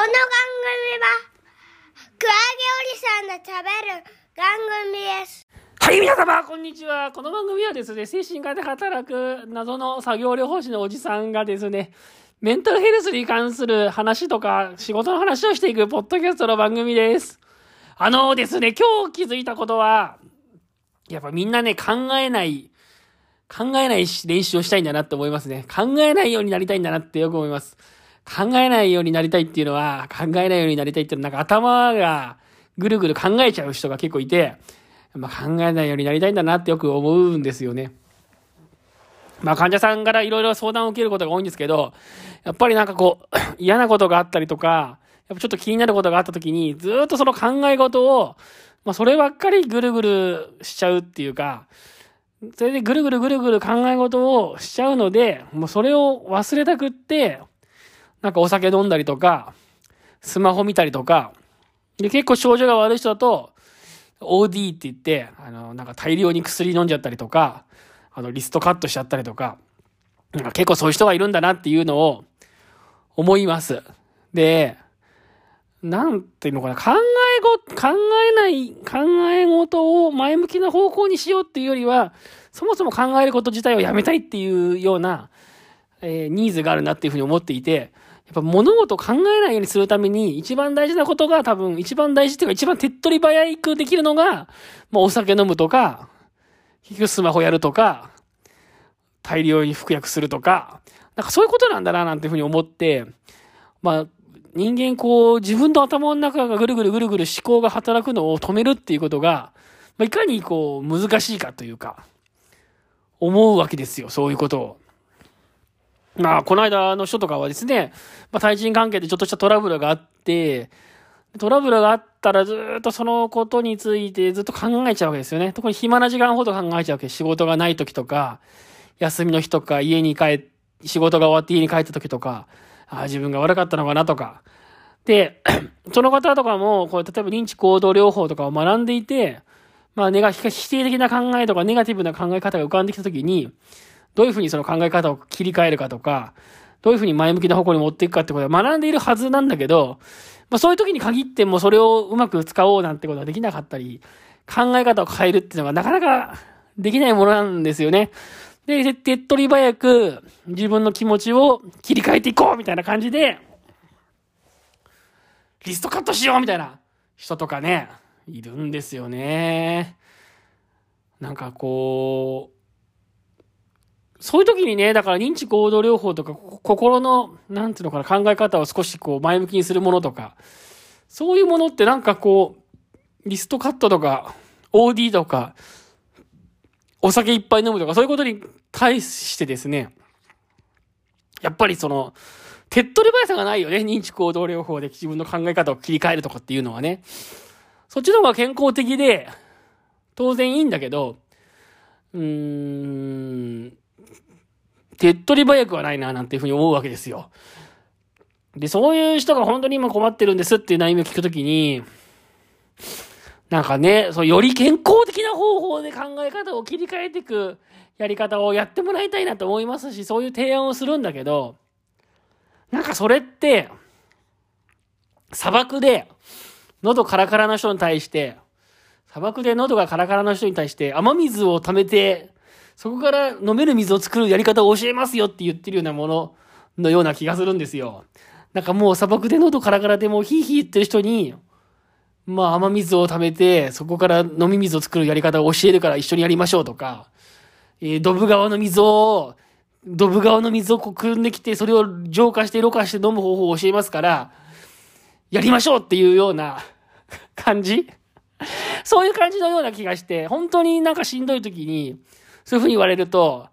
この番組は、クラゲおじさんの食べる番組です。はい、皆様、こんにちは。この番組はですね、精神科で働く謎の作業療法士のおじさんがですね、メンタルヘルスに関する話とか、仕事の話をしていくポッドキャストの番組です。あのですね、今日気づいたことは、やっぱみんなね、考えない、考えない練習をしたいんだなって思いますね。考えないようになりたいんだなってよく思います。考えないようになりたいっていうのは、考えないようになりたいっていうのは、なんか頭がぐるぐる考えちゃう人が結構いて、まあ、考えないようになりたいんだなってよく思うんですよね。まあ患者さんからいろいろ相談を受けることが多いんですけど、やっぱりなんかこう、嫌なことがあったりとか、やっぱちょっと気になることがあった時に、ずっとその考え事を、まあそればっかりぐるぐるしちゃうっていうか、それでぐるぐるぐるぐる考え事をしちゃうので、もうそれを忘れたくって、なんかお酒飲んだりとか、スマホ見たりとか、で結構症状が悪い人だと、OD って言って、あの、なんか大量に薬飲んじゃったりとか、あの、リストカットしちゃったりとか、なんか結構そういう人がいるんだなっていうのを思います。で、なんていうのかな、考えご、考えない、考え事を前向きな方向にしようっていうよりは、そもそも考えること自体をやめたいっていうような、えーニーズがあるなっていうふうに思っていて、やっぱ物事を考えないようにするために一番大事なことが多分一番大事っていうか一番手っ取り早くできるのが、まあお酒飲むとか、結局スマホやるとか、大量に服薬するとか、なんかそういうことなんだななんていうふうに思って、まあ人間こう自分の頭の中がぐるぐるぐるぐる思考が働くのを止めるっていうことが、まあ、いかにこう難しいかというか、思うわけですよ、そういうことを。まあ、この間の人とかはですね、まあ、対人関係でちょっとしたトラブルがあって、トラブルがあったらずっとそのことについてずっと考えちゃうわけですよね。特に暇な時間ほど考えちゃうわけ仕事がない時とか、休みの日とか、家に帰、仕事が終わって家に帰った時とか、ああ、自分が悪かったのかなとか。で、その方とかも、こう、例えば認知行動療法とかを学んでいて、まあ、ネガ、否定的な考えとか、ネガティブな考え方が浮かんできた時に、どういうふうにその考え方を切り替えるかとか、どういうふうに前向きな方向に持っていくかってことは学んでいるはずなんだけど、まあそういう時に限ってもそれをうまく使おうなんてことができなかったり、考え方を変えるっていうのがなかなかできないものなんですよね。で、手っ取り早く自分の気持ちを切り替えていこうみたいな感じで、リストカットしようみたいな人とかね、いるんですよね。なんかこう、そういう時にね、だから認知行動療法とか、心の、なんていうのかな、考え方を少しこう前向きにするものとか、そういうものってなんかこう、リストカットとか、OD とか、お酒いっぱい飲むとか、そういうことに対してですね、やっぱりその、手っ取り早さがないよね。認知行動療法で自分の考え方を切り替えるとかっていうのはね。そっちの方が健康的で、当然いいんだけど、うーん、手っ取り早くはないな、なんていうふうに思うわけですよ。で、そういう人が本当に今困ってるんですっていう悩みを聞くときに、なんかね、そう、より健康的な方法で考え方を切り替えていくやり方をやってもらいたいなと思いますし、そういう提案をするんだけど、なんかそれって、砂漠で、喉カラカラの人に対して、砂漠で喉がカラカラの人に対して雨水を溜めて、そこから飲める水を作るやり方を教えますよって言ってるようなもののような気がするんですよ。なんかもう砂漠で喉カラカラでもうヒーヒー言ってる人に、まあ雨水を溜めて、そこから飲み水を作るやり方を教えるから一緒にやりましょうとか、えードブ川の水を、ドブ川の水をこう汲んできて、それを浄化してろ過して飲む方法を教えますから、やりましょうっていうような 感じ？そういう感じのような気がして、本当になんかしんどい時に、そういう風に言われると、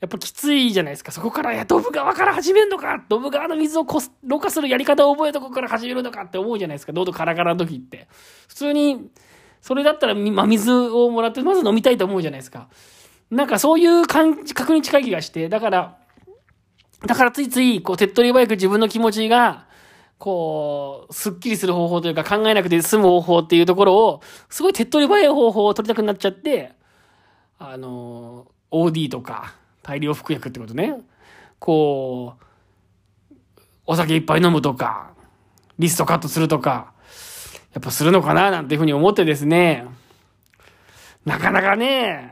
やっぱきついじゃないですか。そこから、いや、ドブ川から始めるのかドブ川の水をこす、ろ過するやり方を覚えたとこから始めるのかって思うじゃないですか。喉カラカラの時って。普通に、それだったら、み真水をもらって、まず飲みたいと思うじゃないですか。なんかそういう感覚に近い気がして、だから、だからついつい、こう、手っ取り早く自分の気持ちが、こう、すっきりする方法というか考えなくて済む方法っていうところを、すごい手っ取り早い方法を取りたくなっちゃって、あの、OD とか、大量服薬ってことね。こう、お酒いっぱい飲むとか、リストカットするとか、やっぱするのかななんていうふうに思ってですね、なかなかね、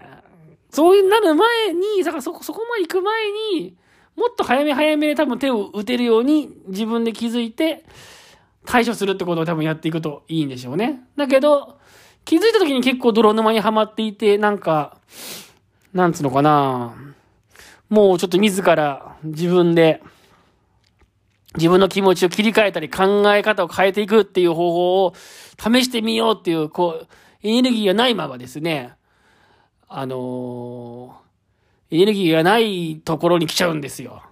そういうなる前に、だからそこ、そこまで行く前に、もっと早め早めで多分手を打てるように自分で気づいて対処するってことを多分やっていくといいんでしょうね。だけど、気づいた時に結構泥沼にはまっていて、なんか、なんつうのかなもうちょっと自ら自分で自分の気持ちを切り替えたり考え方を変えていくっていう方法を試してみようっていう、こう、エネルギーがないままですね、あのー、エネルギーがないところに来ちゃうんですよ。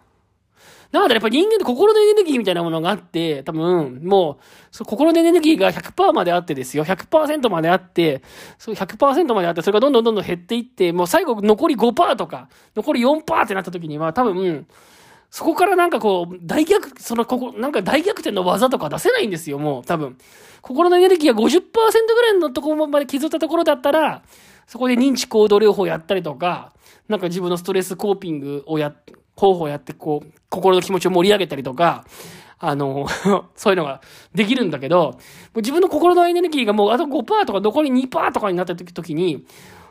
なのでやっぱ人間って心のエネルギーみたいなものがあって、多分、もう、心のエネルギーが100%まであってですよ。100%まであって、そう100%まであって、それがどんどんどんどん減っていって、もう最後残り5%とか、残り4%ってなった時には、多分、そこからなんかこう、大逆、その、ここ、なんか大逆転の技とか出せないんですよ、もう、多分。心のエネルギーが50%ぐらいのところまで削ったところだったら、そこで認知行動療法やったりとか、なんか自分のストレスコーピングをや、方法やって、こう、心の気持ちを盛り上げたりとか、あの、そういうのができるんだけど、自分の心のエネルギーがもうあと5%とか残り2%とかになった時に、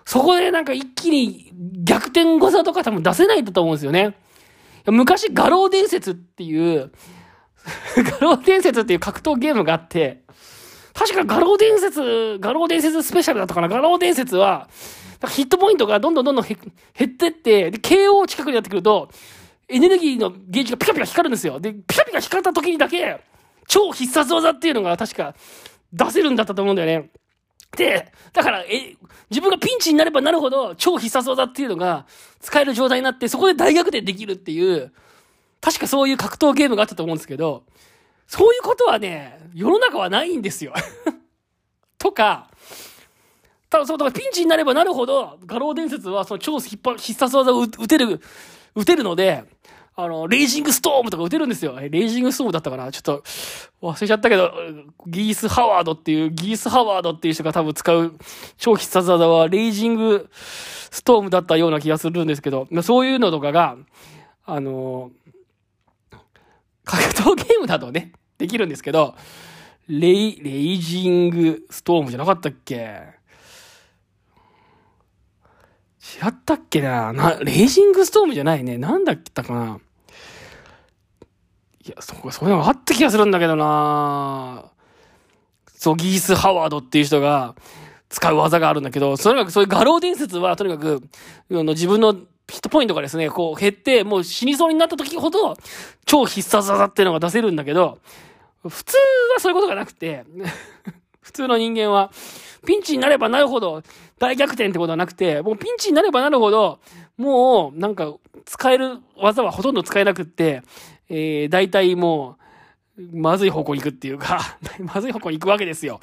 そこでなんか一気に逆転技とか多分出せないんだと思うんですよね。昔、画廊伝説っていう、画廊伝説っていう格闘ゲームがあって、確か画廊伝説、画廊伝説スペシャルだったかな？画廊伝説は、ヒットポイントがどんどんどんどん減ってって、で、KO 近くになってくると、エネルギーのゲージがピカピカ光るんですよ。で、ピカピカ光った時にだけ、超必殺技っていうのが確か出せるんだったと思うんだよね。で、だから、え、自分がピンチになればなるほど、超必殺技っていうのが使える状態になって、そこで大逆転できるっていう、確かそういう格闘ゲームがあったと思うんですけど、そういうことはね、世の中はないんですよ。とか、ただそう、ピンチになればなるほど、画廊伝説はその超必殺技を打てる、打てるので、あの、レイジングストームとか打てるんですよ。レイジングストームだったかな？ちょっと、忘れちゃったけど、ギース・ハワードっていう、ギース・ハワードっていう人が多分使う超必殺技は、レイジングストームだったような気がするんですけど、そういうのとかが、あの、格闘ゲームだとね、できるんですけど、レイ、レイジングストームじゃなかったっけ？違ったっけな？な、レイジングストームじゃないね。なんだったかな？いや、そこ、そういうのがあった気がするんだけどな。そう、ギース・ハワードっていう人が使う技があるんだけど、とにかくそういう画廊伝説は、とにかく、あの自分のヒットポイントがですね、こう減って、もう死にそうになった時ほど、超必殺技っていうのが出せるんだけど、普通はそういうことがなくて、普通の人間は、ピンチになればなるほど、大逆転ってことはなくて、もうピンチになればなるほど、もう、なんか、使える技はほとんど使えなくって、えー、大体もう、まずい方向に行くっていうか まずい方向に行くわけですよ。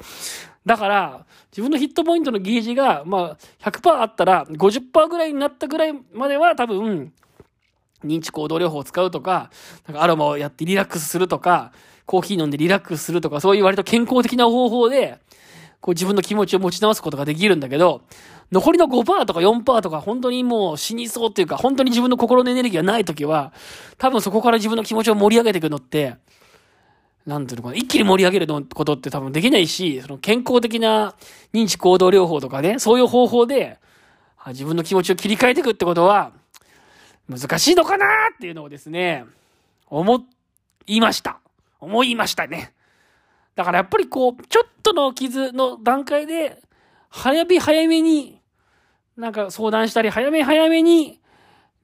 だから、自分のヒットポイントのゲージが、まあ、100%あったら、50%ぐらいになったぐらいまでは多分、認知行動療法を使うとか、なんかアロマをやってリラックスするとか、コーヒー飲んでリラックスするとか、そういう割と健康的な方法で、こう自分の気持ちを持ち直すことができるんだけど、残りの5%とか4%とか本当にもう死にそうっていうか、本当に自分の心のエネルギーがない時は、多分そこから自分の気持ちを盛り上げていくのって、なんていうのかな、一気に盛り上げることって多分できないし、その健康的な認知行動療法とかね、そういう方法で、自分の気持ちを切り替えていくってことは、難しいのかなっていうのをですね、思いました。思いましたね。だからやっぱりこう、ちょっとの傷の段階で、早め早めに、なんか相談したり、早め早めに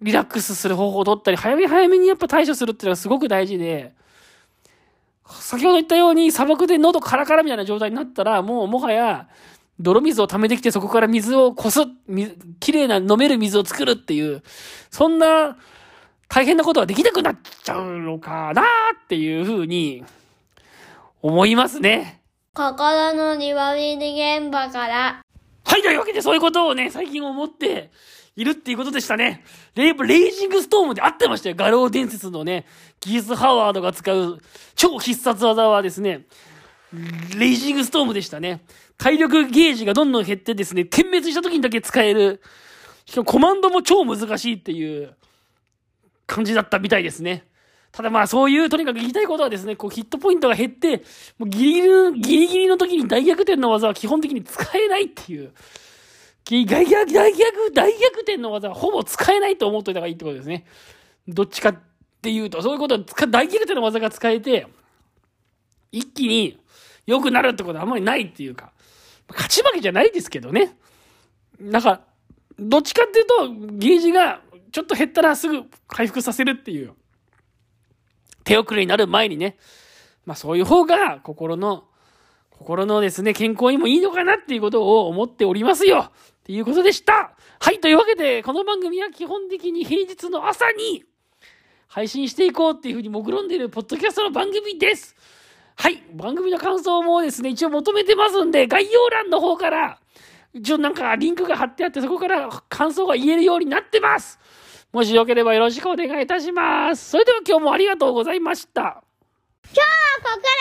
リラックスする方法を取ったり、早め早めにやっぱ対処するっていうのがすごく大事で、先ほど言ったように砂漠で喉カラカラみたいな状態になったら、もうもはや、泥水を溜めてきてそこから水をこす、綺麗な飲める水を作るっていう、そんな大変なことはできなくなっちゃうのかなっていうふうに思いますね。心の庭見現場から。はい、というわけでそういうことをね、最近思っているっていうことでしたね。レイレイジングストームで合ってましたよ。画廊伝説のね、ギース・ハワードが使う超必殺技はですね、レイジングストームでしたね。体力ゲージがどんどん減ってですね、点滅した時にだけ使える。しかもコマンドも超難しいっていう感じだったみたいですね。ただまあそういうとにかく言いたいことはですね、こうヒットポイントが減って、もうギリギリの、ギリギリの時に大逆転の技は基本的に使えないっていう。大逆、大逆、大逆転の技はほぼ使えないと思っといた方がいいってことですね。どっちかっていうと、そういうことは大逆転の技が使えて、一気に良くなるってことはあんまりないっていうか、勝ち負けじゃないですけどね。なんか、どっちかっていうと、ゲージがちょっと減ったらすぐ回復させるっていう。手遅れになる前にね。まあそういう方が心の、心のですね、健康にもいいのかなっていうことを思っておりますよ。っていうことでした。はい、というわけで、この番組は基本的に平日の朝に配信していこうっていうふうに目論んでいるポッドキャストの番組です。はい、番組の感想もですね、一応求めてますんで、概要欄の方から、一応なんかリンクが貼ってあって、そこから感想が言えるようになってます。もしよければよろしくお願いいたします。それでは今日もありがとうございました。今日はここ